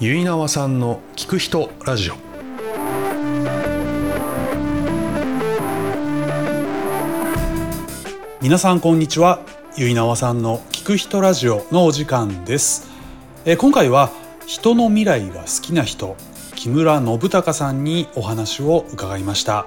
結縄さんの聞く人ラジオ。皆さんこんにちは。結縄さんの聞く人ラジオのお時間です。え今回は人の未来が好きな人木村信孝さんにお話を伺いました。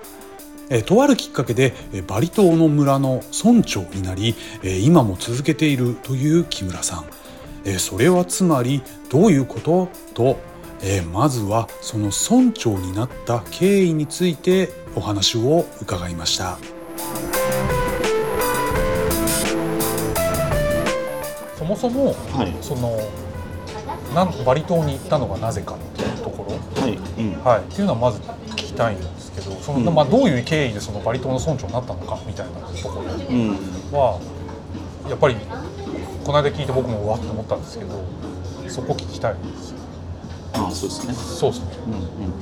えとあるきっかけでえバリ島の村の村長になりえ今も続けているという木村さん。えーそれはつまりどういうこと？と、えーまずはその村長になった経緯についてお話を伺いました。そもそも、はい。そのなんバリ島に行ったのがなぜかっていうところ、はい、うん、はい、っていうのはまず聞きたいんですけどその、うん。まあ、どういう経緯でそのバリ島の村長になったのかみたいなところうん、はやっぱりこの間聞いて僕もうわって思ったんですけどそこ聞きたいですあそうですね。そうですね。うん、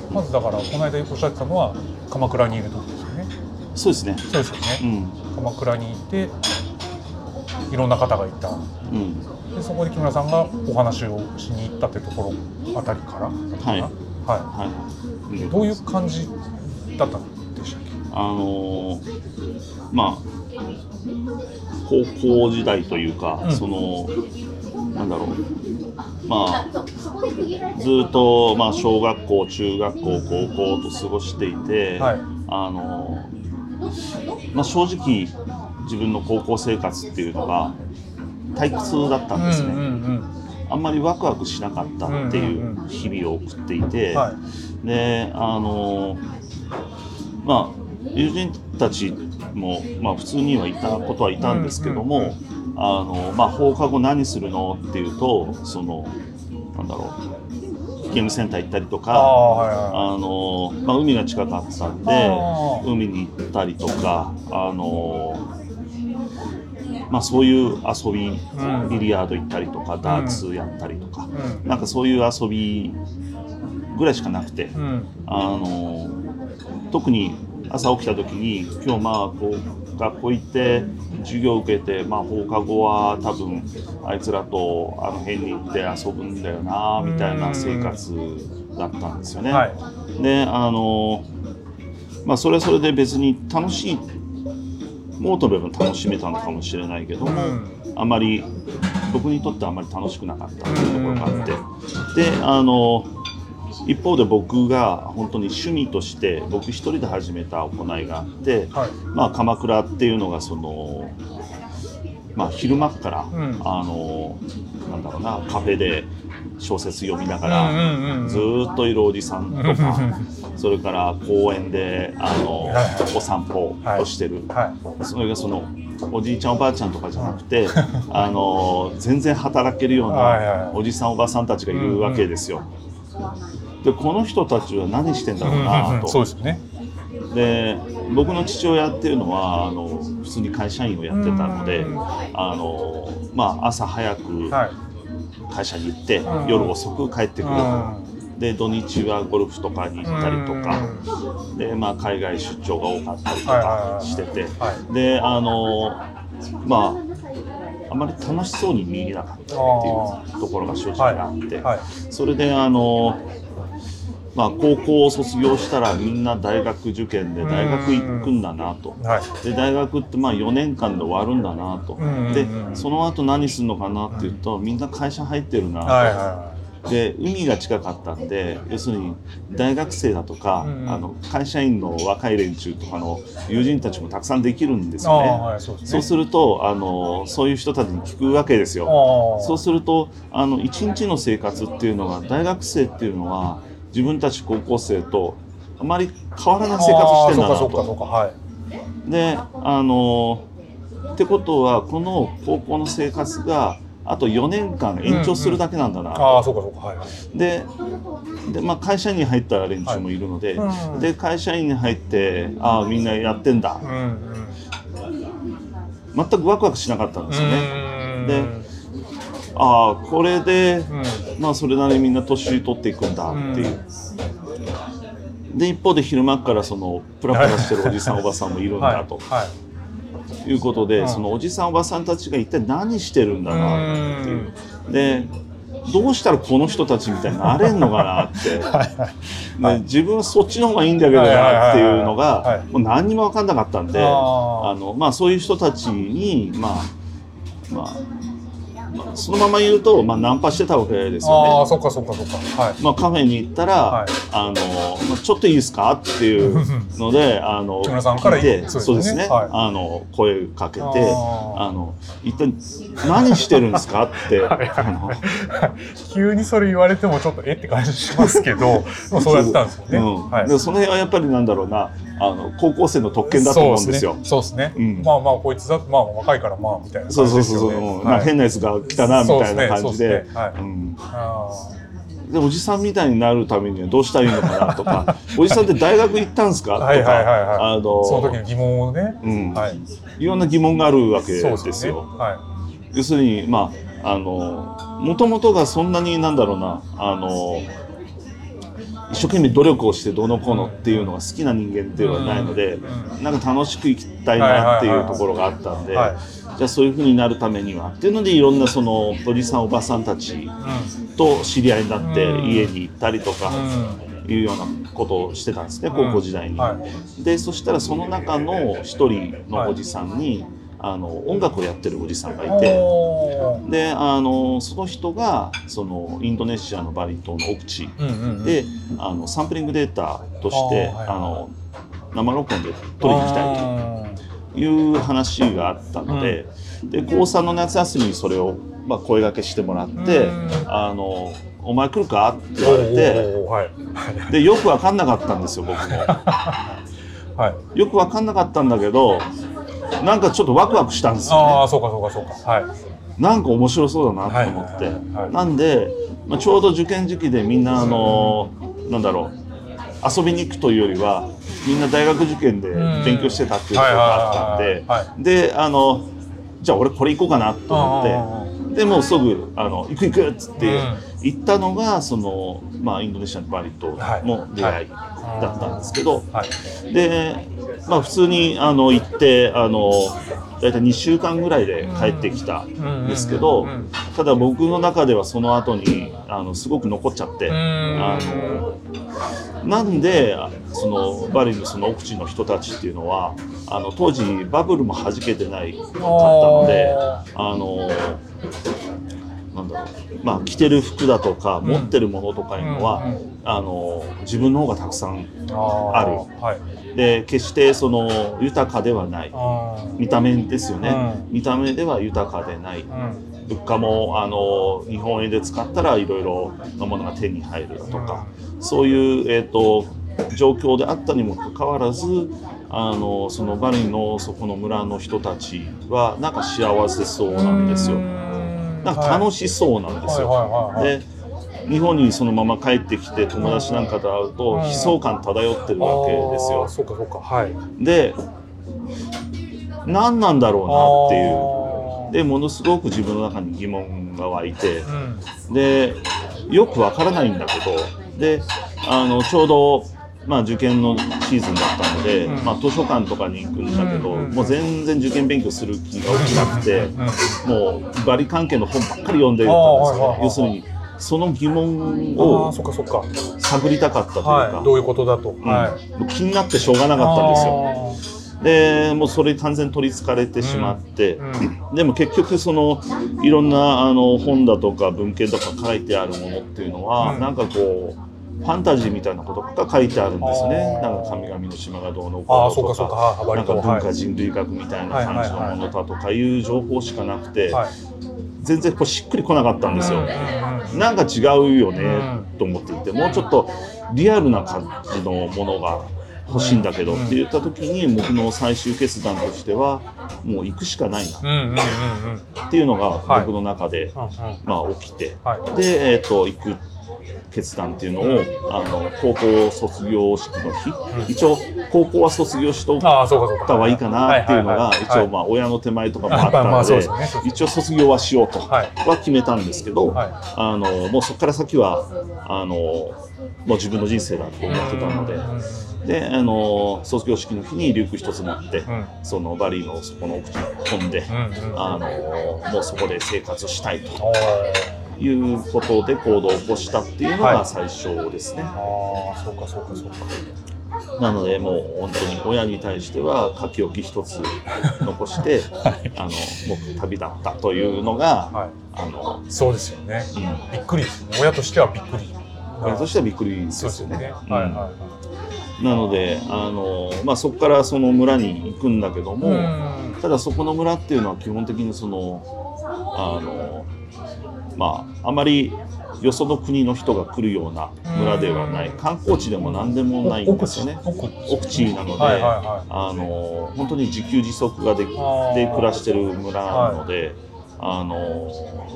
うん、まずだからこの間おっしゃってたのは鎌倉にいる時ですよね。そうですね。そうですようね、ん、鎌倉にいていろんな方がいた。うん、でそこで木村さんがお話をしに行ったっていうところあたりからだったかな。はい。ははい。い、どういう感じだったんでしたっけあのーまあ高校時代というか、うん。そのなんだろう。まあずっとまあ小学校中学校高校と過ごしていて、はい。あのーまあ正直自分の高校生活っていうのが退屈だったんですね。うんうんあんまりワクワクしなかったっていう日々を送っていて、うんはい。であのまあ友人たちも、まあ、普通にはいたことはいたんですけども、うんうんあのまあ、放課後何するのっていうとそのなんだろうゲームセンター行ったりとあかあの、まあ、海が近かったんで海に行ったりとかあの、まあ、そういう遊びうん。ビリヤード行ったりとかダーツやったりとか、いなんかそういう遊びぐらいしかなくて、あの特に朝起きた時に今日まあこう学校行って授業受けて、まあ、放課後は多分あいつらとあの辺に行って遊ぶんだよなみたいな生活だったんですよね。はい。であのまあそれはそれで別に楽しい。もうとれば楽しめたのかもしれないけども、うん。あまり僕にとってあまり楽しくなかったっていうところがあって。であの一方で僕が本当に趣味として僕一人で始めた行いがあって、はい。まあ、鎌倉っていうのがその、まあ、昼間っから、うん。あのなんだろうなカフェで小説読みながら、ずーっといるおじさんとか、それから公園であの、お散歩をしてる、はい。それがそのおじいちゃんおばあちゃんとかじゃなくて、あの全然働けるようなおじさんおばさんたちがいるわけですよ。でこの人たちは何してんだろうなと。そうですよね。で僕の父親っていうのはあの普通に会社員をやってたので、うん。あのまあ、朝早くはい。会社に行って、うん。夜遅く帰ってくる。うん。で土日はゴルフとかに行ったりとか、で、まあ、海外出張が多かったりとかしてて、はい。であのまああまり楽しそうに見えなかったっていうところが正直あって、はい。それであのまあ高校を卒業したらみんな大学受験で大学行くんだなと。はい。で大学ってまあ4年間で終わるんだなと、うんでその後何するのかなっていうと、みんな会社入ってるなと、はいはで海が近かったんで要するに大学生だとか、うんあの会社員の若い連中とかの友人たちもたくさんできるんですよね。はいそうね。そうするとあのそういう人たちに聞くわけですよ。そうするとあの一日の生活っていうのが大学生っていうのは自分たち高校生とあまり変わらない生活してんだなと。かはい。であのってことはこの高校の生活があと4年間延長するだけなんだな。と。ああそうかそうかはい。はいでで、まあ、会社員に入った連中もいるので,、はいうん。で会社員に入ってああみんなやってんだ、うんうん。全くワクワクしなかったんですよね。うん。でああこれで、うん。まあそれなりにみんな年取っていくんだっていう。で一方で昼間からそのプラプラしてるおじさんおばさんもいるんだと。はい。いうことで、うん。そのおじさんおばさんたちが一体何してるんだなっていう。でどうしたらこの人たちみたいになれんのかなって、はいね、自分はそっちの方がいいんだけどなっていうのはがいもう何にも分かんなかったんでああの、まあ、そういう人たちに、まあまあ、まあそのまま言うと、まあ、ナンパしてたわけですああよね。そっかそっかそっか。はい。まあ、カフェに行ったら、はい。あのまあちょっといいですかっていうのであの木村さんから聞いてそうですね。はい。あの声かけてあの一体何してるんですかって。はいはいあの急にそれ言われてもちょっとえって感じしますけどそうやってたんですよね、うん。はい。でその辺はやっぱりなんだろうなあの高校生の特権だと思うんですよ。そうですね。すね。うん。まあまあこいつだまあ若いからまあみたいなそうそうそうそう、ですよね。うんなんか変なやつが来たなみたいな感じで。でおじさんみたいになるためにはどうしたらいいのかなとか。おじさんって大学行ったんですか？とか。はいはいはいはい。あのーその時の疑問をね。うん。はい。いろんな疑問があるわけそうですよ。ね。は要するにまああのもともとがそんなになんだろうな。あの一生懸命努力をしてどうのこうのっていうのが好きな人間っていうのはないので、うんなんか楽しく生きたいなっていうところがあったんで、はいじゃあそういうふうになるためにはっていうのでいろんなそのおじさんおばさんたちい。と知り合いになってうん家に行ったりとかうん。いうようなことをしてたんですねうん高校時代に。はでそしたらその中の一人のおじさんに、あの音楽をやってるおじさんがい。いて。であのその人がそのインドネシアのバリ島の奥地。であのサンプリングデータとしてあの生録音で取りに行きたいという話があったので,、で高3の夏休みにそれを、まあ、声掛けしてもらってうん「あのお前来るか?」ってと言われて。でよく分かんなかったんですよ僕も。はい。よく分かんなかったんだけどなんかちょっとワクワクしたんですよね。ああそうかそうかそうか。はい。なんか面白そうだなと思って、なんで、まあ、ちょうど受験時期でみんなあの、なんだろう遊びに行くというよりはみんな大学受験で勉強してたっていうところがあったんで、であのじゃあ俺これ行こうかなと思ってでもうすぐあの「行く行く」っつってうん行ったのがその、まあ、インドネシアのバリ島の出会いだったんですけど、はい。で、まあ、普通にあの行ってあの大体2週間ぐらいで帰ってきたんですけど、ただ僕の中ではその後にあのすごく残っちゃって、うん。あのなんでそのバリのその奥地の人たちっていうのはあの当時バブルも弾けてないかったのであのだろうまあ着てる服だとか持ってるものとかいうのは、あの自分の方がたくさんある。はい。で決してその豊かではない。見た目ですよね、うん。見た目では豊かでない。うん。物価もあの日本円で使ったらいろいろなものが手に入るだとか、そういう、えー、と状況であったにもかかわらずあのそのバリのそこの村の人たちはなんか幸せそうなんですよ。なんか楽しそうなんですよ。で日本にそのまま帰ってきて友達なんかと会うとうん悲壮感漂ってるわけですよ。そうかそうか。はい。で何なんだろうなっていううでものすごく自分の中に疑問が湧いてうん。でよくわからないんだけどであのちょうど、まあ、受験のシーズンだったので、うんまあ、図書館とかに行くんだけど、うんもう全然受験勉強する気が起きなくて、うん。もうバリ関係の本ばっかり読んでたんですよ要するにその疑問を。探りたかったというか、はい。どういうことだと。うん気になってしょうがなかったんですよ。でもうそれに完全に取りつかれてしまって、うんでも結局そのいろんなあの本だとか文献とか書いてあるものっていうのは、うんなんかこうファンタジーみたいなことが書いてあるんですね。なんか神々の島がどうのあこうのとかはいなんか文化人類学みたいな感じのものだとかいう情報しかなくて、はい。全然こうしっくりこなかったんですよ。なんか違うよねうと思っていてもうちょっとリアルな感じのものが欲しいんだけどって言った時に僕の最終決断としてはもう行くしかないな。っていうのがはい。僕の中で、まあ、起きて。はい。で、えー、と行く決断っていうのをあの高校卒業式の日、一応高校は卒業しといああそうかそうか。た方がいい。かなっていうのが一応まあ親の手前とかもあった まあので一応卒業はしようとは決めたんですけど、はい。あのもうそこから先はあのもう自分の人生だと思ってたので。であの卒業式の日にリュック一つ持って、うん。そのバリのそこの奥地に飛んで、うんうんあのもうそこで生活したいということで行動を起こしたっていうのはい。が最初ですね。ああそうかそうかそうか。なのでもう本当に親に対しては書き置き一つ残して、あの僕旅立ったというのが、はい。あのそうですよね。うん。びっくりですね。親としてはびっくり。親としてはびっくりですすよね。よね。うん。はいはいはい。なのであの、まあ、そこからその村に行くんだけども、うん。ただそこの村っていうのは基本的にそのあのまああまりよその国の人が来るような村ではない。観光地でも何でもないんですよね。奥地。なので、はいはいはい。あの本当に自給自足ができで暮らしてる村なので、あの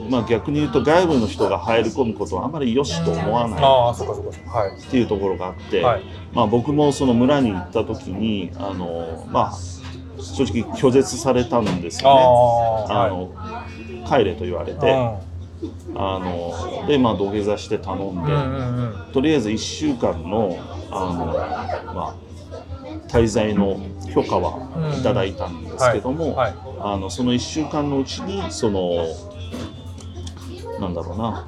まあ、逆に言うと外部の人が入り込むことはあまり良しと思わない。っていうところがあって、はい。まあ、僕もその村に行った時にあの、まあ、正直拒絶されたんですあよね。ああの帰れと言われて、はあので、まあ、土下座して頼んで、とりあえず1週間のあの、まあ、滞在の許可はいただいたんですけども、はい。あのその1週間のうちにそのなんだろうな、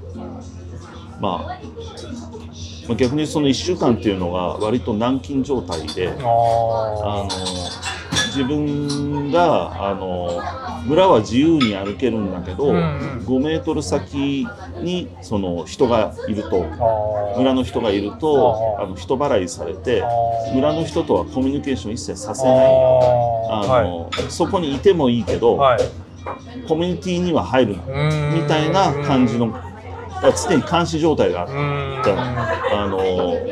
まあ、まあ逆にその1週間っていうのが割と軟禁状態で。ああの自分があの村は自由に歩けるんだけど、うんうん。5メートル先にその人がいると。村の人がいるとあの人払いされて村の人とはコミュニケーション一切させあない。ー。あの、そこにいてもいいけど、はい。コミュニティには入るなみみたいな感じのだから常に監視状態があって。うん。あの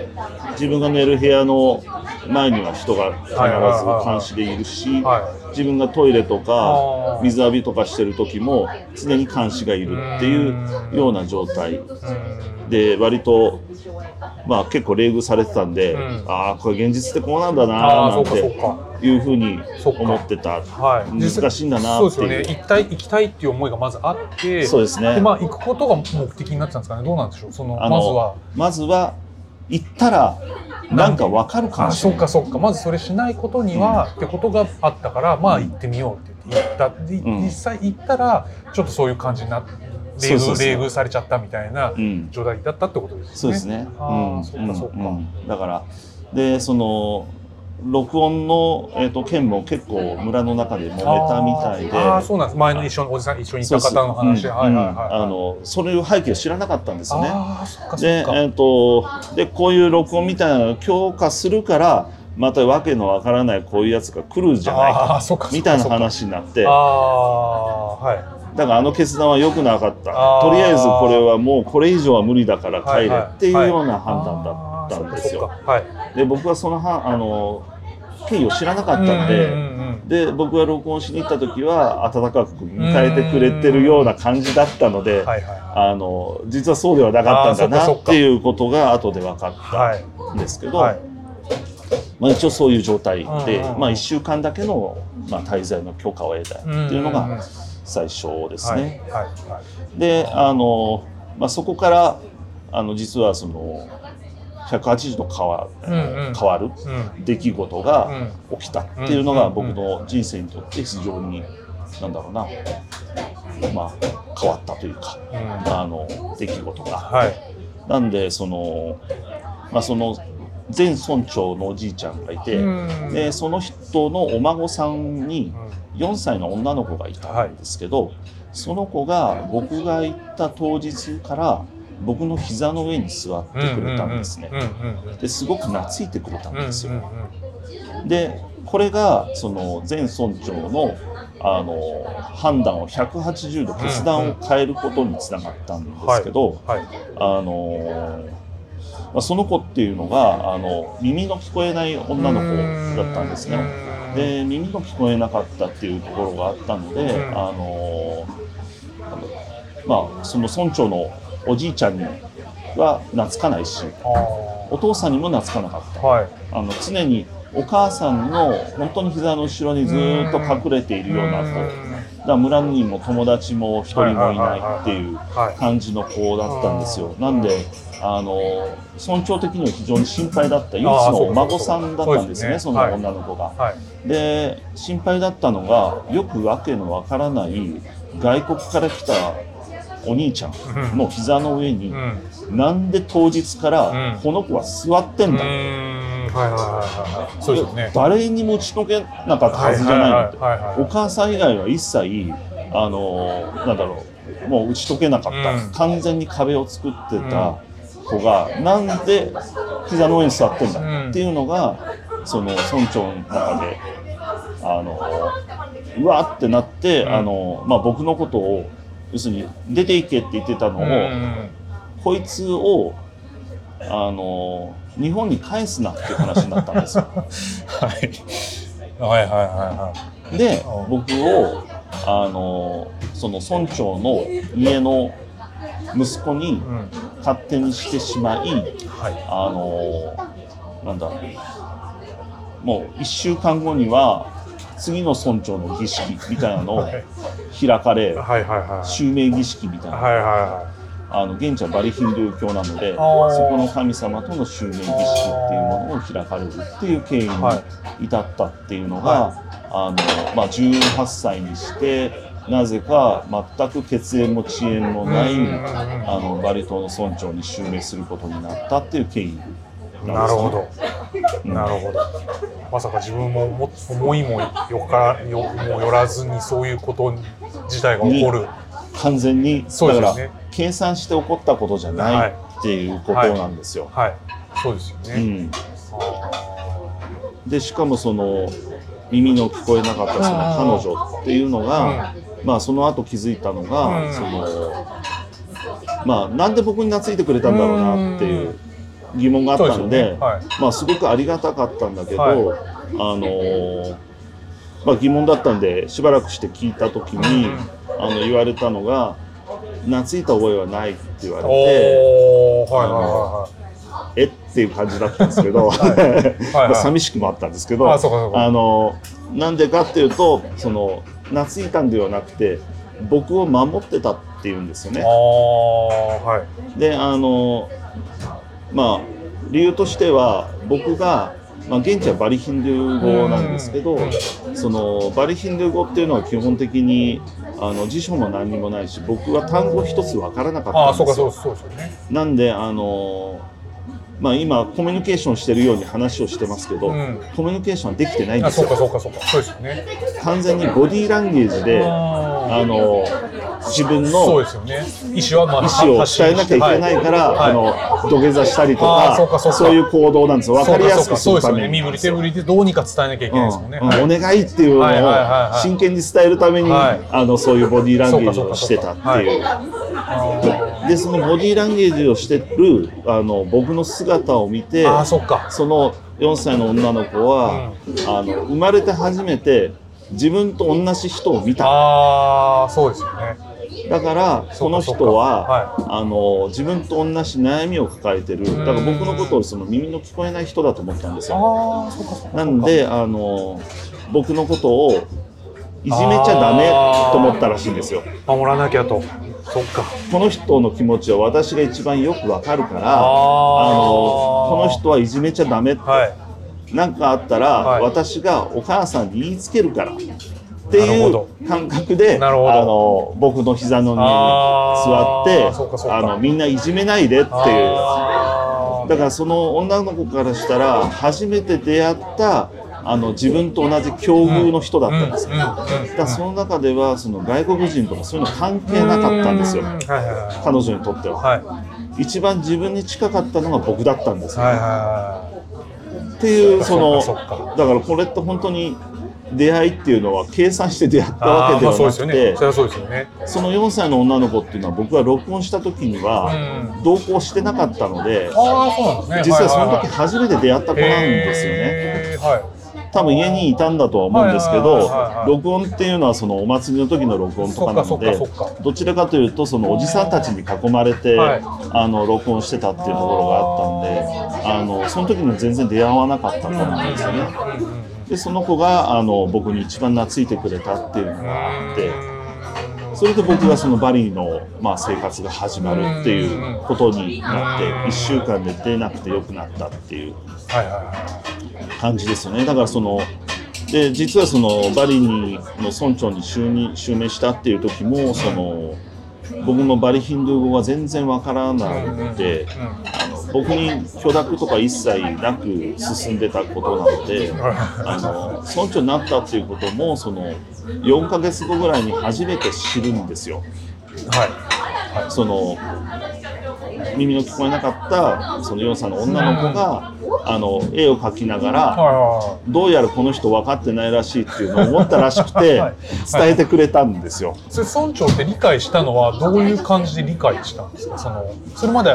自分が寝る部屋の前には人が必ず監視でいるし、は自分がトイレとあかー。水浴びとかしてる時も常に監視がいるっていうような状態。で割と、まあ、結構冷遇されてたんで、うん。ああこれ現実ってこうなんだあなーなんてかいうふうに思ってた。はい。難しいんだなそうっていう。ですよね行きたい行きたいっていう思いがまずあってそうですね。でまあ行くことが目的になってたんですかね。どうなんでしょう？そのまずは。まずは行ったらなんか分かるかあもしれないそっかそっか。まずそれしないことには、ってことがあったからまあ行ってみようって言って行った。で、うん。実際行ったらちょっとそういう感じになって冷遇されちゃったみたいなうん。状態だったってことですね。そうですね。あーそっかそっか。だからでその録音のえっ、と件も結構村の中で揉めたみたいで。あーあーそうなんです。前の一緒におじさん一緒にいた方の話。そういうん。あのそういう背景を知らなかったんですよね。でえっ、とでこういう録音みたいなのを強化するからまたわけのわからないこういうやつが来るんじゃないあーかみたいな話になって。ああはいだからあの決断は良くなかった。とりあえずこれはもうこれ以上は無理だから帰れはいはいっていうような判断だったんですよ。で僕はそのはあの経緯を知らなかったんで、うんうんうんで僕が録音しに行った時は温かく迎えてくれてるような感じだったので、はいはいあの実はそうではなかったんだなっていうことが後で分かはいったんですけど、はい。まあ、一応そういう状態で、うんうんうん。まあ、1週間だけの、まあ、滞在の許可を得たっていうのんんん。が最初ですね。はいはいはい。であの、まあ、そこからあの実はその180度変わ,、うんうん。変わるうん。出来事が起きたっていうのが僕の人生にとって非常になんだろうな、まあ、変わったというかうん。あの出来事が。はい。なんでその,、まあ、その前村長のおじいちゃんがいて、うん。でその人のお孫さんにうん4歳の女の子がいたんですけど、その子が僕が行った当日から僕の膝の上に座ってくれたんですね。ですごく懐いてくれたんうんですよ。でこれがその前村長のあの判断を180度決断を変えることにつながったんですけど、はいあのまあその子っていうのがあの耳の聞こえない女の子だったんですね。で耳の聞こえなかったっていうところがあったので、うん。あのまあその村長のおじいちゃんには懐かないしあお父さんにも懐かなかった。ーはい。あの常にお母さんの本当に膝の後ろにずーっと隠れているような子だ村にも友達も一人もいないっていうはい感じの子だったんですよ。なんであの村長的には非常に心配だった。唯一のお孫さんだったんですねその女の子が。はい。で心配だったのがよくわけのわからない外国から来たお兄ちゃんの膝の上に、うん。なんで当日からうん。この子は座ってんだ、うーんはいはいはいはいそうですよね。誰にも打ち解けなかったはずじゃないのお母さん以外は一切あのなんだろうもう打ち解けなかった、うん。完全に壁を作ってた子が、なんで膝の上に座ってんだ、うんっていうのがその村長の中であのうわってなって、うん。あのまあ、僕のことを要するに出ていけって言ってたのを、うん。こいつをあの日本に返すなっていう話になったんですよ。はい。はいはいはでうん僕をあのその村長の家の息子にいうん。勝手にしてしまいはい。あのなんだもう1週間後には次の村長の儀式みたいなのをはい。開かれはいはいはい。襲名儀式みたいな。はいはあの現地はバリヒンドゥー教なのでそこの神様との襲名儀式っていうものを開かれるっていう経緯には至ったっていうのが、あのまあ、18歳にしてなぜか全く血縁も遅延もないうんあのバリ島の村長に襲名することになったっていう経緯いなるほど。うん。なるほど。まさか自分もも思いもよからよもよらずにそういうこと自体が起こる。完全にだからそうですよね計算して起こったことじゃないっていうことなんですよ。はい。そうですよね、うん、あでしかもその耳の聞こえなかったその彼女っていうのが、まあその後気づいたのが、うん。そのまあなんで僕に懐いてくれたんだろうなっていう疑問があったのでね。はい。まあすごくありがたかったんだけど、はい。あのーまあ、疑問だったんでしばらくして聞いた時に、あの言われたのが「懐いた覚えはない」って言われておーはいは「えっ?」ていう感じだったんですけど、いはい 寂しくもあったんですけどあのなんでかっていうとその懐いたんではなくて僕を守ってたっていうんですよあね。あはいであのまあ理由としては僕が、まあ、現地はバリヒンドゥー語なんですけどうんそのバリヒンドゥー語っていうのは基本的にあの辞書も何にもないし僕は単語一つ分からなかあったんですよあそうかそう。そうですよねなんであのまあ今コミュニケーションしてるように話をしてますけど、うん。コミュニケーションはできてないんですよ。かそうかそうか。そうですよね。完全にボディーランゲージでああの自分そうのですよね。意思はまあ意思を伝えなきゃいけないから、はい。あの土下座したりとかそうかそうか。そういう行動なんですよ。分かりやすくするために。ね身振り手振りでどうにか伝えなきゃいけないですもんね、うん。はい。お願いっていうのを真剣に伝えるために、はい。あのそういうボディーランゲージをしてたっていう。あでそのボディーランゲージをしてるあの僕の姿を見てーあーそっか。その4歳の女の子は、あの生まれて初めて自分と同じ人を見た。ああそうですよね。だからこの人は、はあの自分と同じ悩みを抱えてる。だから僕のことをその耳の聞こえない人だと思ったんですよ。なんであの僕のことをいじめちゃダメと思ったらしいんですよ。守らなきゃとそっか。この人の気持ちは私が一番よくわかるからあのこの人はいじめちゃダメってはい。何かあったら、はい。私がお母さんに言いつけるからっていう感覚であの僕の膝の上に座ってあのみんないじめないでっていう。だからその女の子からしたら初めて出会ったあの自分と同じ境遇の人だったんですよ、だからその中ではその外国人とかそういうの関係なかったんですよ。うはいはいはい彼女にとっては、はい。はい一番自分に近かったのが僕だったんですよ、はいはっていうそのだからこれって本当に出会いっていうのは計算して出会ったわけではなくて、ね。その4歳の女の子っていうのは僕が録音した時にはうん。同行してなかったので、実はその時初めて出会った子なんですよね。はい多分家にいたんだとは思うんですけど録音っていうのはそのお祭りの時の録音とかなのでどちらかというとそのおじさんたちに囲まれて、はい。あの録音してたっていうところがあったんであのその時には全然出会わなかった子なんですよね。でその子があの僕に一番懐いてくれたっていうのがあってそれで僕がそのバリの、まあ、生活が始まるっていうことになって1週間で出なくてよくなったっていう。はいはいは感じですよねだからそので実はそのバリにの村長に就任襲名したっていう時もその僕もバリヒンドゥー語が全然わからなくて、あの僕に許諾とか一切なく進んでたことなのであの村長になったっていうこともその4ヶ月後ぐらいに初めて知るんですよ。はいその耳の聞こえなかったその4歳の女の子が、あの絵を描きながら、はどうやらこの人分かってないらしいっていうのを思ったらしくてはい。伝えてくれたんですよ。い。それ村長って理解したのはどういう感じで理解したんですか？そのそれまで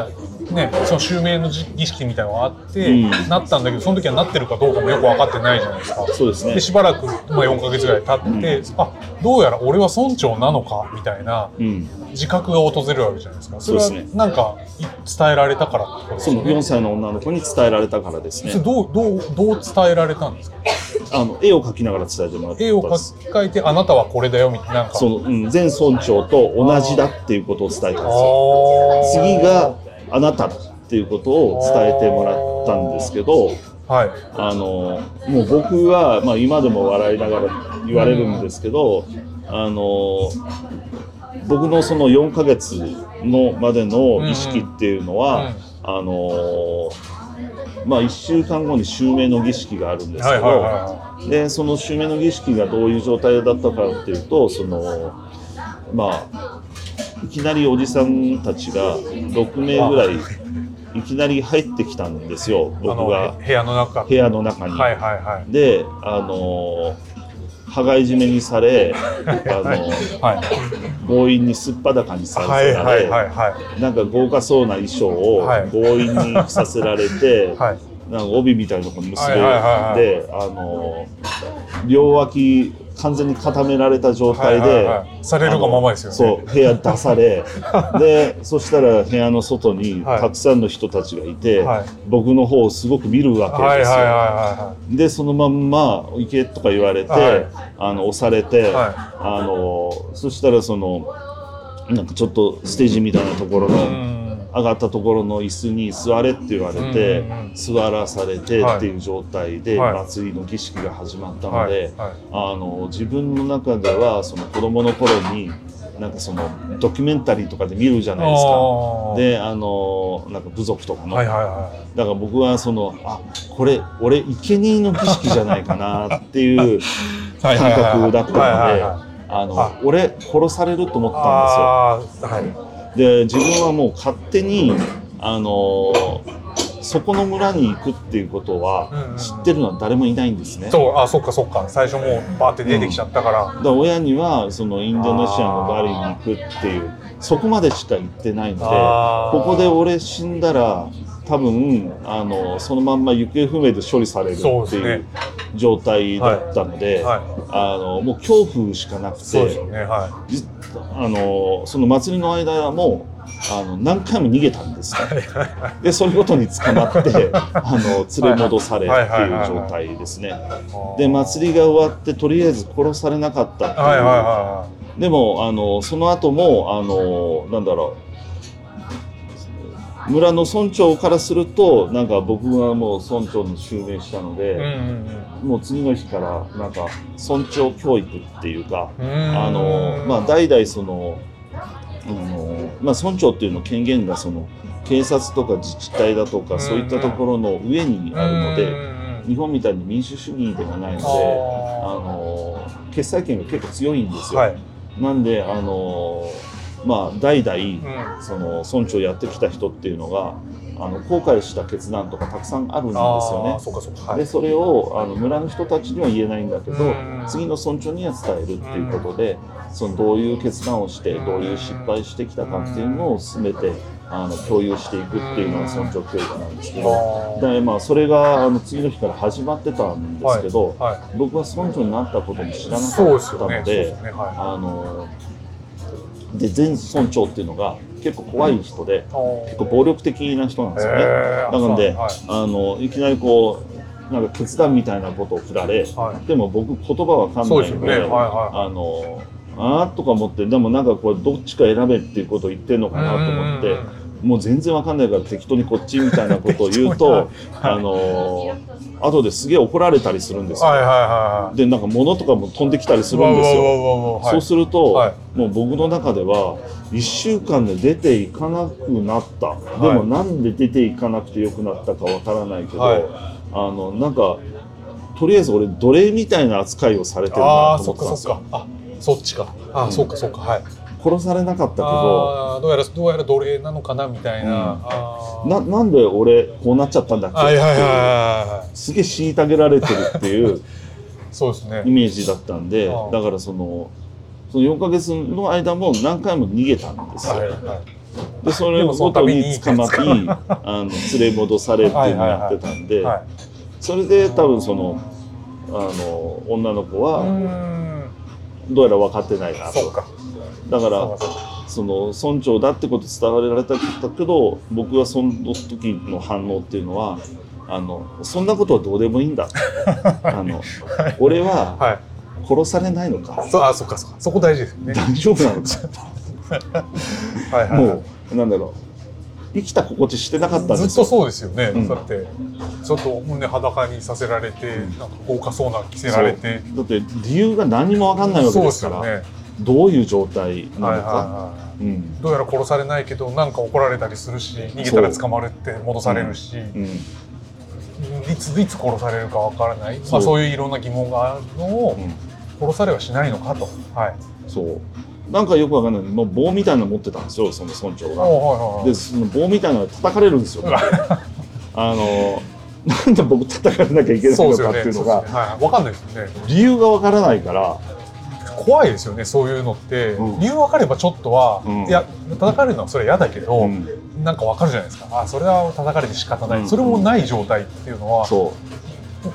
ねその襲名の儀儀式みたいなのがあって、うん。なったんだけどその時はなってるかどうかもよく分かってないじゃないですか。そうですね。でしばらく、まあ、4か月ぐらい経って、あどうやら俺は村長なのかみたいなうん、自覚が訪れるわけじゃないですか。それはそうですね。なんかい伝えられたからってことですそのよね4歳の女の子に伝えられたからですね。どうどうどう伝えられたんですか？あの絵を描きながら伝えてもらった絵を描いてあなたはこれだよみたいなその、うん、前村長と同じだっていうことを伝えたんですよ。次があなたっていうことを伝えてもらったんですけどはい。あのもう僕は、まあ、今でも笑いながら言われるんですけど、あの僕のその4ヶ月のまでの意識っていうのは、うんあのまあ、1週間後に襲名の儀式があるんですけど、はいはいはでその襲名の儀式がどういう状態だったかっていうとそのまあいきなりおじさんたちが6名ぐらいいきなり入ってきたんですよ僕が。へ部屋の中。部屋の中に。はいはいはい。であの羽交い締めにされ あのはい。強引にすっぱだかにさせられ、はいはいなんか豪華そうな衣装をはい。強引に着させられて、はい。なんか帯みたいなとこに結べはいはいはいはい。であの両脇完全に固められた状態で、はいはいはい。されるがままですよね。そう部屋出され でそしたら部屋の外にはい。たくさんの人たちがいて、はい。僕の方をすごく見るわけですよ。はいはいはでそのまんま行けとか言われて、はい。あの押されて、はあのそしたらそのなんかちょっとステージみたいなところの上がったところの椅子に座れって言われて、座らされてっていう状態ではい。祭りの儀式が始まったのはい。で、はい。あの自分の中ではその子供の頃になんかそのドキュメンタリーとかで見るじゃないですか。であのなんか部族とかの、だから僕はそのあこれ俺生贄の儀式じゃないかな っていう感覚だったのであのあ俺殺されると思ったんあーはいで自分はもう勝手にあのそこの村に行くっていうことうんうんはうん。知ってるのは誰もいないんですね。そうあそっかそっか。最初もうバーって出てきちゃったから、だから親にはそのインドネシアのバリに行くっていうそこまでしか行ってないのでここで俺死んだら多分あのそのまんま行方不明で処理されるっていう状態だったので、はい。あのもう恐怖しかなくてね。はじあのその祭りの間はもうあの何回も逃げたんです。よでそうい。うことに捕まって あの連れ戻されっていう状態ですね。いで祭りが終わってとりあえず殺されなかったっていう、はい。はい。はでもあのその後もあのなんだろう村の村長からするとなんか僕がもう村長に襲名したので、もう次の日からなんか村長教育っていうか、あのまあ代々そのあの、まあ、村長っていうの権限がその警察とか自治体だとか、うんそういったところの上にあるので、うん日本みたいに民主主義ではないので。ああの決裁権が結構強いんですよ。ーはい。なんであのまあ代々、うん。その村長やってきた人っていうのがあの後悔した決断とかたくさんあるんですよね。そそはい。でそれをあの村の人たちには言えないんだけど、うん。次の村長には伝えるっていうことで、そのどういう決断をしてうん。どういう失敗してきたかっていうのを全てあの共有していくっていうのが村長教育なんですけど。でまあ、それがあの次の日から始まってたんですけど、はい僕は村長になったことも知らなかったのでで前村長っていうのが結構怖い人でい結構暴力的な人なんですよね。なので、はい。あのいきなりこうなんか決断みたいなことを振られ、はい。でも僕言葉わかんないので、ね。はいはあのあーとか思ってでもなんかこれどっちか選べっていうことを言ってるのかなと思ってもう全然わかんないから適当にこっちみたいなことを言う適当に。と、あの後ですげえ怒られたりするんですよ。はいはいはいでなんか物とかも飛んできたりするんですよ。よそうすると、はい。もう僕の中では1週間で出ていかなくなった、でもなんで出ていかなくてよくなったかわからないけど、はい。あのなんかとりあえず俺奴隷みたいな扱いをされてるあなあそと思ってたんですよ。っかそっか。あそっちか。あ、うん。そっかそっか。はい殺されなかったけどどうやらどうやら奴隷なのかなみたいな、うん。ななんで俺こうなっちゃったんだっけ？ってすげえ虐げられてるっていう そうですね。イメージだったんでだからそのその4ヶ月の間も何回も逃げたんですよ。はいはいでそれでものことその度にに捕まってあの連れ戻されっていうのをやってたんで。はいそれで多分そのあの女の子はん。どうやら分かってないなとだからその村長だってこと伝わられたけど僕はその時の反応っていうのはあのそんなことはどうでもいいんだ。あの俺ははい。殺されないのか。そうあそっかそっか。そこ大事ですよね。大丈夫なのか。はいはいはい。もうなんだろう。生きた心地してなかったんですよ。ずっとそうですよね、うん。だってちょっと胸裸にさせられて、なんか豪華そうな着せられて。だって理由が何も分かんないわけそうでですからねどういう状態なはいはいのか、はい。うん。どうやら殺されないけどなんか怒られたりするし逃げたら捕まるって戻されるし、うん、いついつ殺されるかわからない。まあ、そうそういういろんな疑問があるのをうん。殺されはしないのかと。はい、そう。なんかよくわかんない。もう棒みたいなの持ってたんですよその村長が。おはいはいはい。でその棒みたいなのが叩かれるんですよ。あのなんで僕叩かれなきゃいけないのかっていうのが。そうですね。はい、わかんないですよね。理由がわからないから怖いですよねそういうのって、うん。理由分かればちょっとは、うん。いや叩かれるのはそれは嫌だけど、うん。なんか分かるじゃないですか。あそれは叩かれて仕方ない、うん。それもない状態っていうのはそ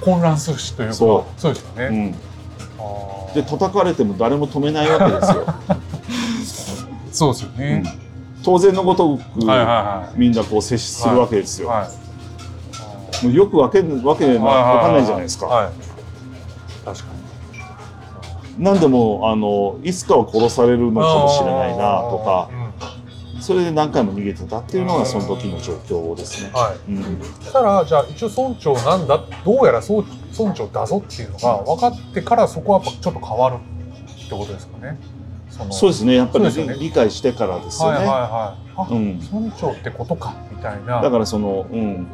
混乱するしというかそそうですよね、で叩かれても誰も止めないわけですよ。そうですようん。ね、当然のごとく、はいはいはみんなこう接するわけですよ。いはい。もうよくわけわけわかんないじゃないですか。はい。確かになんでもあのいつかは殺されるのかもしれないなとかうん。それで何回も逃げてたっていうのがその時の状況ですね。はい。うん。そしたらじゃあ一応村長なんだどうやらそう村長だぞっていうのが分かってからそこはやっぱちょっと変わるってことですかね。そのそうですね。やっぱりね。理解してからですよね。はいはいはい。あ、うん。村長ってことかみたいな。だからその、うん、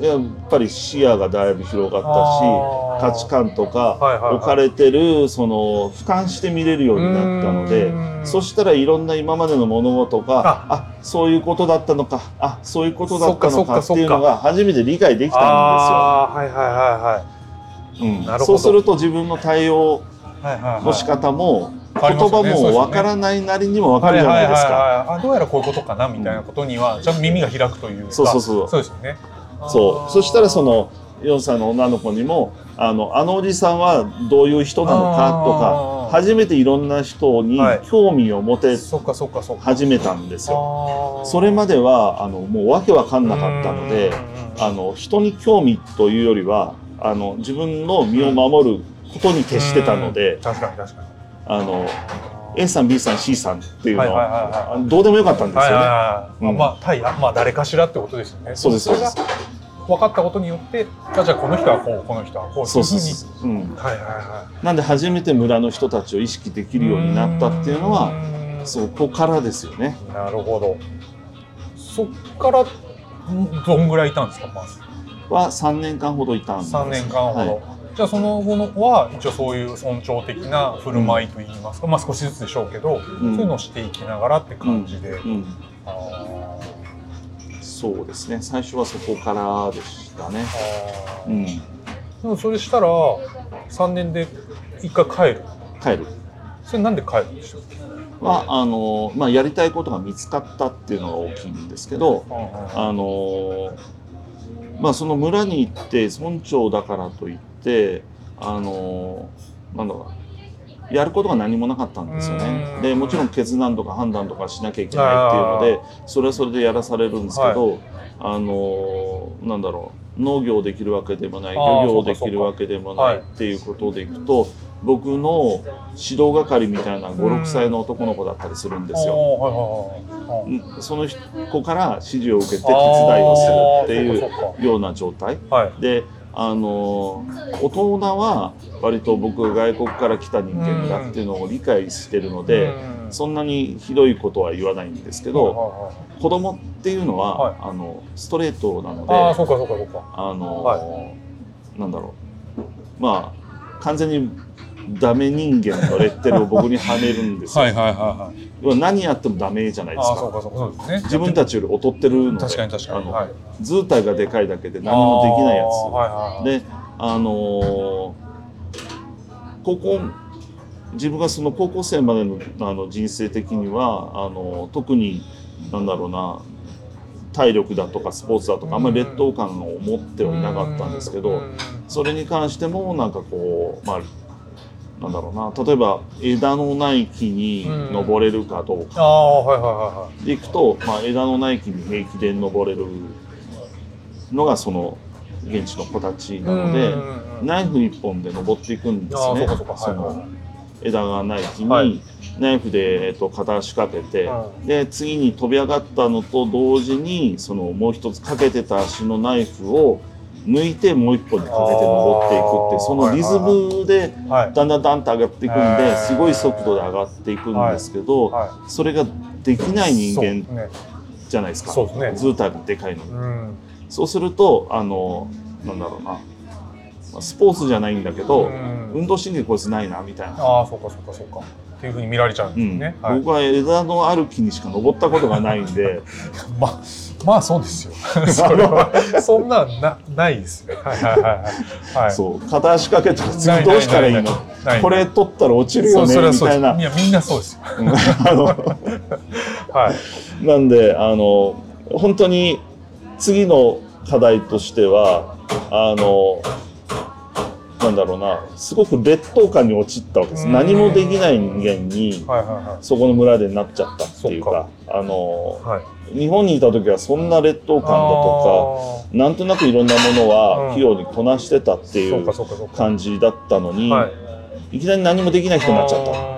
やっぱり視野がだいぶ広がったし価値観とかはいはいはい。置かれてるその俯瞰して見れるようになったのでそしたらいろんな今までの物事があ。あそういうことだったのかあそういうことだったのかっていうのが初めて理解できたんあーはいはいはですよ。うん。そうすると自分の対応いはいはいはい。はいの仕方も言葉もわからないなりにもわかるじゃないですか。どうやらこういうことかなみたいなことにはちゃんと耳が開くというか。そうそうそう。そうですよねそう。そしたらその4歳の女の子にもあのあのおじさんはどういう人なのかとか初めていろんな人にはい。興味を持てそっかそっかそっか。始めたんですよ。それまではあのもうわけわかんなかったのであの人に興味というよりはあの自分の身を守ることに徹してたのでうん。確かに確かに。あの A さん B さん C さんっていうのはどうでもよかったんですよね。まあ対まあ誰かしらってことですよね。そうですそうです分かったことによってあじゃあこの人はこうこの人はこうそうそうそうはいはいはなんで初めて村の人たちを意識できいるようになったっていうのはそこからですよね。なるほど。そっからんどんぐらいいたんですかまず？は3年間ほどいたんです。3年間ほど、はい。じゃあその後のは一応そういう尊重的な振る舞いといいますか、まあ少しずつでしょうけど、ん。そういうのをしていきながらって感じで、うん、あーそうですね。最初はそこからでしたね。うん、でもそれしたら3年で一回帰る。帰る。それなんで帰るんでしょうはあの、まあ、やりたいことが見つかったっていうのが大きいんですけどあの、まあ、その村に行って村長だからといってあのなんだろうやることが何もなかったんですよね。うん。でもちろん決断とか判断とかしなきゃいけないっていうのでそれはそれでやらされるんですけど、あのなんだろう農業できるわけでもない漁業できるわけでもないっていうことでいくと僕の指導係みたいな56歳の男の子だったりするんですよ。その子から指示を受けて手伝いをするっていうような状態。はい。であの大人は割と僕が外国から来た人間だっていうのを理解してるので、うん。そんなにひどいことは言わないんですけど、子供っていうのは、はい。あのストレートなのでああそうかそうかそうか。あの、はなんだろう。まあ完全にダメ人間のレッテルを僕にはめるんですよ。はいはいはいはい何やってもダメじゃないですか。そうかそうかそうですね。自分たちより劣ってるので。確かに確かに。あのはい。図体がでかいだけで何もできないやあーはいはい。であのー高校自分がその高校生までのあの人生的にはあの特になんだろうな体力だとかスポーツだとかあんまり劣等感を持ってはいなかったんですけどうん。それに関してもなんかこうまあなんだろうな。例えば枝のない木に登れるかどうか。ああはいはいはいはい。でいくと、まあ、枝のない木に平気で登れるのがその現地の子たちなのでうん。うんうんナイフ一本で登っていくんですね。その枝がない木はい。にナイフで、えっと、片足かけて、はで次に飛び上がったのと同時にそのもう一つかけてた足のナイフを抜いてもう一本にかけて登っていくってそのリズムではいだんだんだんと上がっていくんですごい速度で上がっていくんですけど、はそれができない人間じゃないですか。そうですね。図体がでかいのそうするとあのなんだろうな。まあスポーツじゃないんだけど、うん。運動神経こいつないなみたいな、ああそうかそうかそうか。っていうふうに見られちゃうんですね、はい。僕は枝のある木にしか登ったことがないんで。まあまあそうですよ。それはそんなんなないですよ。はいはいはいはい。はい。そう。片足かけたら次どうしたらいいの？これ取ったら落ちるよね？みたいな。いやみんなそうですよ。うん。あの。はい。なんであの本当に次の課題としてはあのなんだろうな。すごく劣等感に陥ったわけです。うん。何もできない人間にはいはそこの村でなっちゃったっていうかあのいはいはい。日本にいた時はそんな劣等感だとかなんとなくいろんなものうん。は器用にこなしてたっていそう感じだったのに、はい。い、きなり何もできない人になっちゃった。た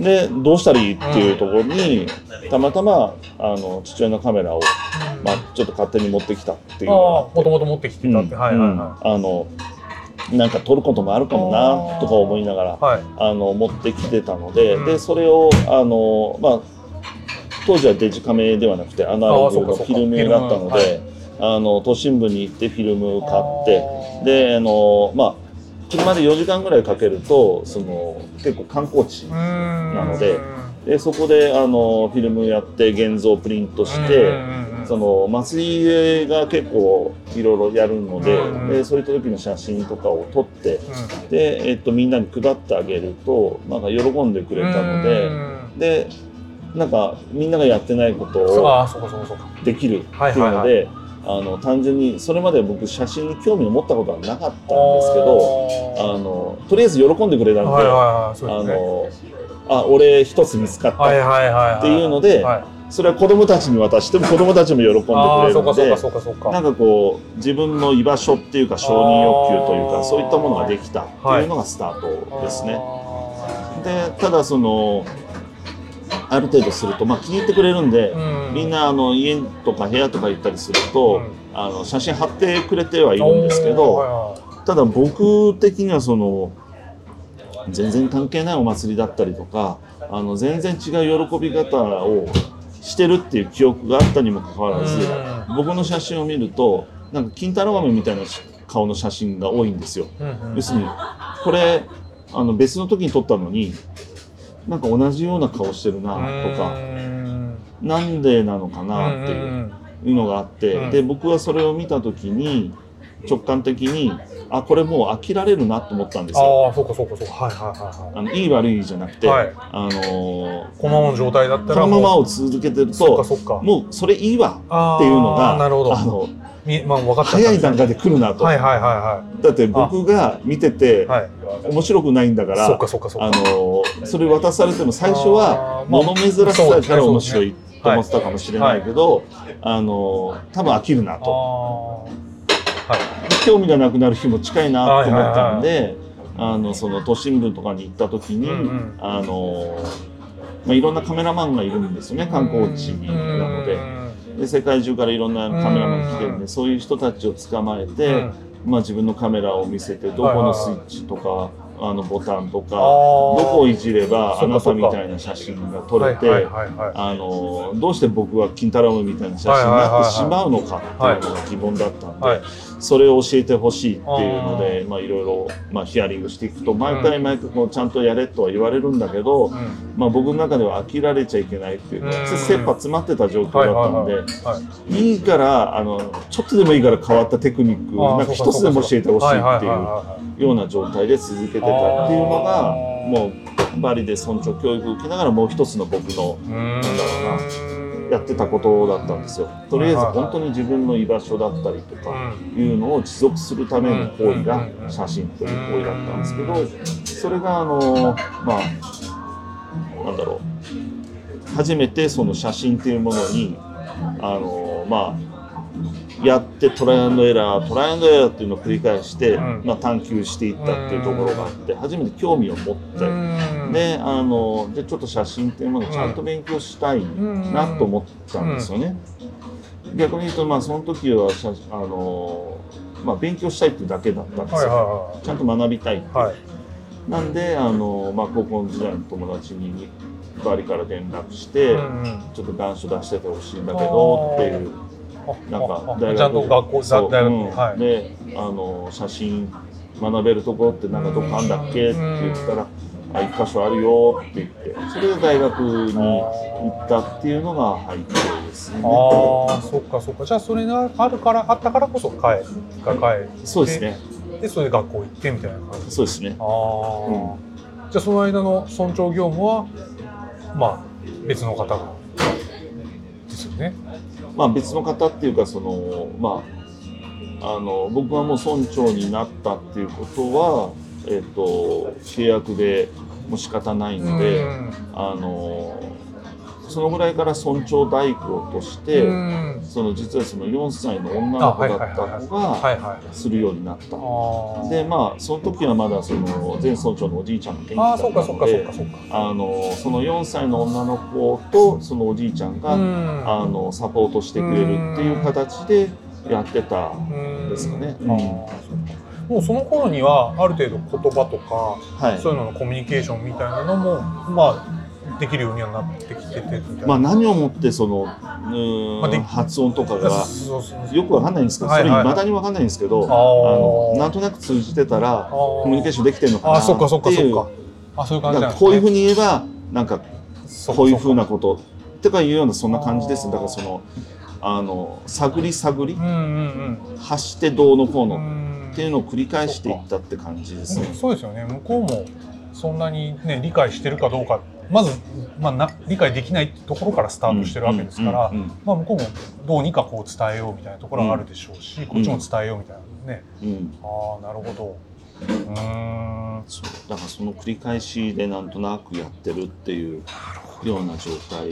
でどうしたらいいっていうところに、たまたまあの父親のカメラを、まあ、ちょっと勝手に持ってきたっていうのがもともと持ってきてたって、はいはいうん。はあのなんか撮ることもあるかもなとか思いながらいはい。あの持ってきてたので,、うん。でそれをあの、まあ、当時はデジカメではなくてアナログのフィルムだったので、あの都心部に行ってフィルムを買ってであの、まあ、車で4時間ぐらいかけるとその結構観光地ななのででそこであのフィルムやって現像プリントして。その祭りが結構いろいろやるので,、うんでそういった時の写真とかを撮ってで、えっと、みんなに配ってあげるとなんか喜んでくれたので、でなんかみんながやってないことをできるっていうので、あの単純にそれまで僕写真に興味を持ったことはなかったんですけどあのとりあえず喜んでくれたんで、あのあ俺一つ見つかった、はいはいはい。っていうのではいそれは子供たちに渡しても子供たちも喜んでくれるのでなんかこう自分の居場所っていうか承認欲求というかそういったものができたっていうのがスタートですね。あでただそのある程度すると、まあ、気に入ってくれるんで、ーうん。みんなあの家とか部屋とか行ったりすると、うん。あの写真貼ってくれてはいるんですけど、ただ僕的にはその全然関係ないお祭りだったりとかあの全然違う喜び方をしてるっていう記憶があったにもかかわらず、う僕の写真を見るとなんか金太郎飴みたいな顔の写真が多いんですよ。要するにこれあの別の時に撮ったのになんか同じような顔してるなとかうんなんでなのかなっていう。のがあって、うんで僕はそれを見た時に直感的にあこれもう飽きられるなと思ったんですよ。ああそうかそうかそうか。はいはいはいはあのいい悪いじゃなくて、はい。あのーいこのままの状態だったこらものままを続けてるとそっかもうそれいいわっていうのがなるほど。あのみまあ分かった。早い段階で来るなと、はいはいはだって僕が見てていはい。はい面白くないんだから、そっかそっかそっか。あのーそれ渡されても最初は物珍しさから面白いと思ってたかもしれないけど、あのー多分飽きるなあと。興味がなくなる日も近いなと思ったんで、ああのその都心部とかに行った時に、うんうん。あのまあ、いろんなカメラマンがいるんですよね観光地なので。で世界中からいろんなカメラマンが来てるんでそういう人たちを捕まえて、まあ、自分のカメラを見せてどこのスイッチとか、あのボタンとかどこをいじればあなたみたいな写真が撮れて、どうして僕は金太郎みたいな写真になってしまうのかっていうのが疑問だったんで、はい。それを教えてほしいっていうのでまあいろいろまあヒアリングしていくと毎回毎回こうちゃんとやれとは言われるんだけど、うん。まあ、僕の中では飽きられちゃいけないっていうかうん。切羽詰まってた状況はいだったので。はいはいからあのちょっとでもいいから変わったテクニックなんか一つでも教えてほしいっていうような状態で続けてたっていうのがもうバリで村長教育を受けながらもう一つの僕のなん。だろやってたことだったんですよ。とりあえず本当に自分の居場所だったりとかうん。いうのを持続するための行為が写真という行為だったんですけどそれがあのまあなんだろう。初めてその写真っていうものにあのまあやってトライアンドエラートライアンドエラーっていうのを繰り返して、うん。まあ、探求していったっていうところがあって初めて興味を持って、うん。であのでちょっと写真っていうものをちゃんと勉強したいなと思ったんですよね。逆に言うとまあその時は写あの、まあ、勉強したいっていうだけだったんですはいよ。はちゃんと学びたいって。いういはい。はいなんであの、まあ、高校時代の友達にバリから連絡して、うんちょっと願書出しててほしいんだけどっていうあなんかあ大学ちゃんと学校そう。大学うん。はい。であの写真学べるところってなんかどこあんだっけって言ったら「あ一箇所あるよ」って言ってそれで大学に行ったっていうのが背景ですね。ああそっかそっか。じゃあそれがあるからあったからこそ帰が帰そうですね。でそれで学校行ってみたいな感じ。そうですね。ああ、じゃあその間の村長業務はまあ別の方がですよねまあ別の方っていうかそのまああの僕はもう村長になったっていうことはえっ、と契約でもう仕方ないので、うん。あのそのぐらいから村長代行として、うん。その実はその4歳の女の子だった子はがするようになった。でまあその時はまだその前村長のおじいちゃんが元気だあったのであのその4歳の女の子とそのおじいちゃんが、うん。あのサポートしてくれるっていう形でやってたうんですかね。あーそっか。もうその頃にはある程度言葉とかはい。そういうののコミュニケーションみたいなのもまあできるようにはなってきてて。まあ何をもってそのまあで発音とかがそうそうそう。よくわかんないんですけど、それ未だにわかんないんですけど、あのなんとなく通じてたらコミュニケーションできてるのかなあーそっかそっかっていうそっか。あそういう感じだなこういうふうに言えばなんかそっかこういうふうなこととかいうようなそんな感じです。だからそのあの探り探りうんうん発してどうのこううんのうんっていうのを繰り返していったって感じですね。そうですよね。向こうもそんなにね理解してるかどうかまず、まあ、な理解できないところからスタートしてるわけですから、まあ、向こうもどうにかこう伝えようみたいなところがあるでしょうし、こっちも伝えようみたいなね、うん。うんああなるほど。うーん。そう。だからその繰り返しでなんとなくやってるっていうような状態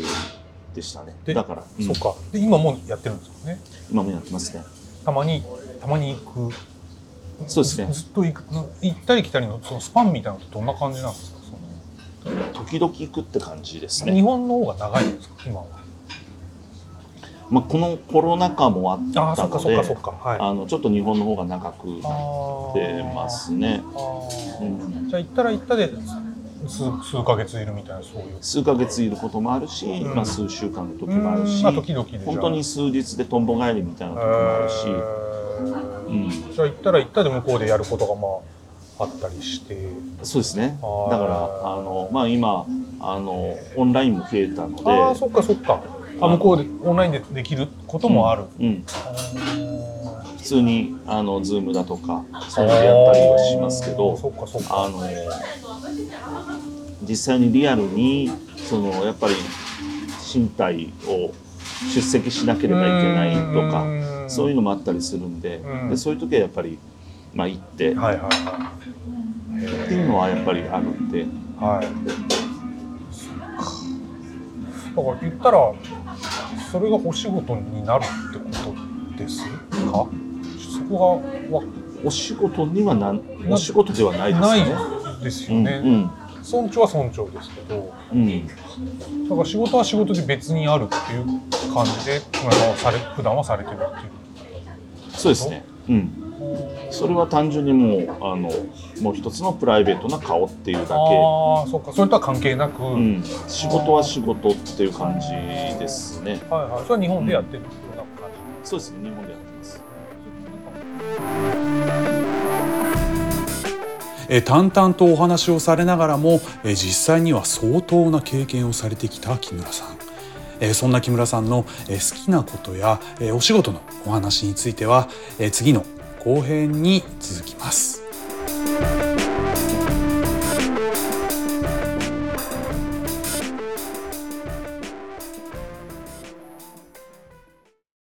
でしたね。でだから、うん。そっか。で今もやってるんですよね。今もやってますね。たまにたまに行く。そうですね。ずずっと行く行ったり来たりのそのスパンみたいなのってどんな感じなんですか？時々行くって感じです日ね。本の方が長いんですか？今は。まあこのコロナ禍もあったので、かはい。あのちょっと日本の方が長くあ出ますね。うん。じゃあ行ったら行ったで数数ヶ月いるみたいなそういう。数ヶ月いることもあるし、うん。まあ、数週間の時もあるし、まあ時々でじゃあ。本当に数日でとんぼ帰りみたいな時もあるし、えうん、ーじゃあ行ったら行ったで向こうでやることがまああったりして。そうですねだからあの、まあ、今あのオンラインも増えたのでああそっかそっか。あ向こうでオンラインでできることもある。うんうん普通にあの Zoom だとかそういうのでやったりはしますけどそっかそっか。あの実際にリアルにそのやっぱり身体を出席しなければいけないとかかそういうのもあったりするんでうんでそういう時はやっぱり、まあ、行ってっはいはいはい。ていうのはやっぱりあるんではい。そっか。だから言ったらそれがお仕事になるってことですか？そこがわお仕事にはなんお仕事ではないですよね。ないですうんよね、うん村長は村長ですけどうんだから仕事は仕事で別にあるっていう感じで木村さんはされ普段はされてるっていうそうですね。うん。それは単純にもうあのもう一つのプライベートな顔っていうだけ。ああそっかそれとは関係なく、うん、仕事は仕事っていう感じですね。はいはいそれは日本でやってるような感じ、そうですね、日本でやってます。えー淡々とお話をされながらも、えー実際には相当な経験をされてきた木村さん、そんな木村さんの、好きなことや、お仕事のお話については、次の後編に続きます。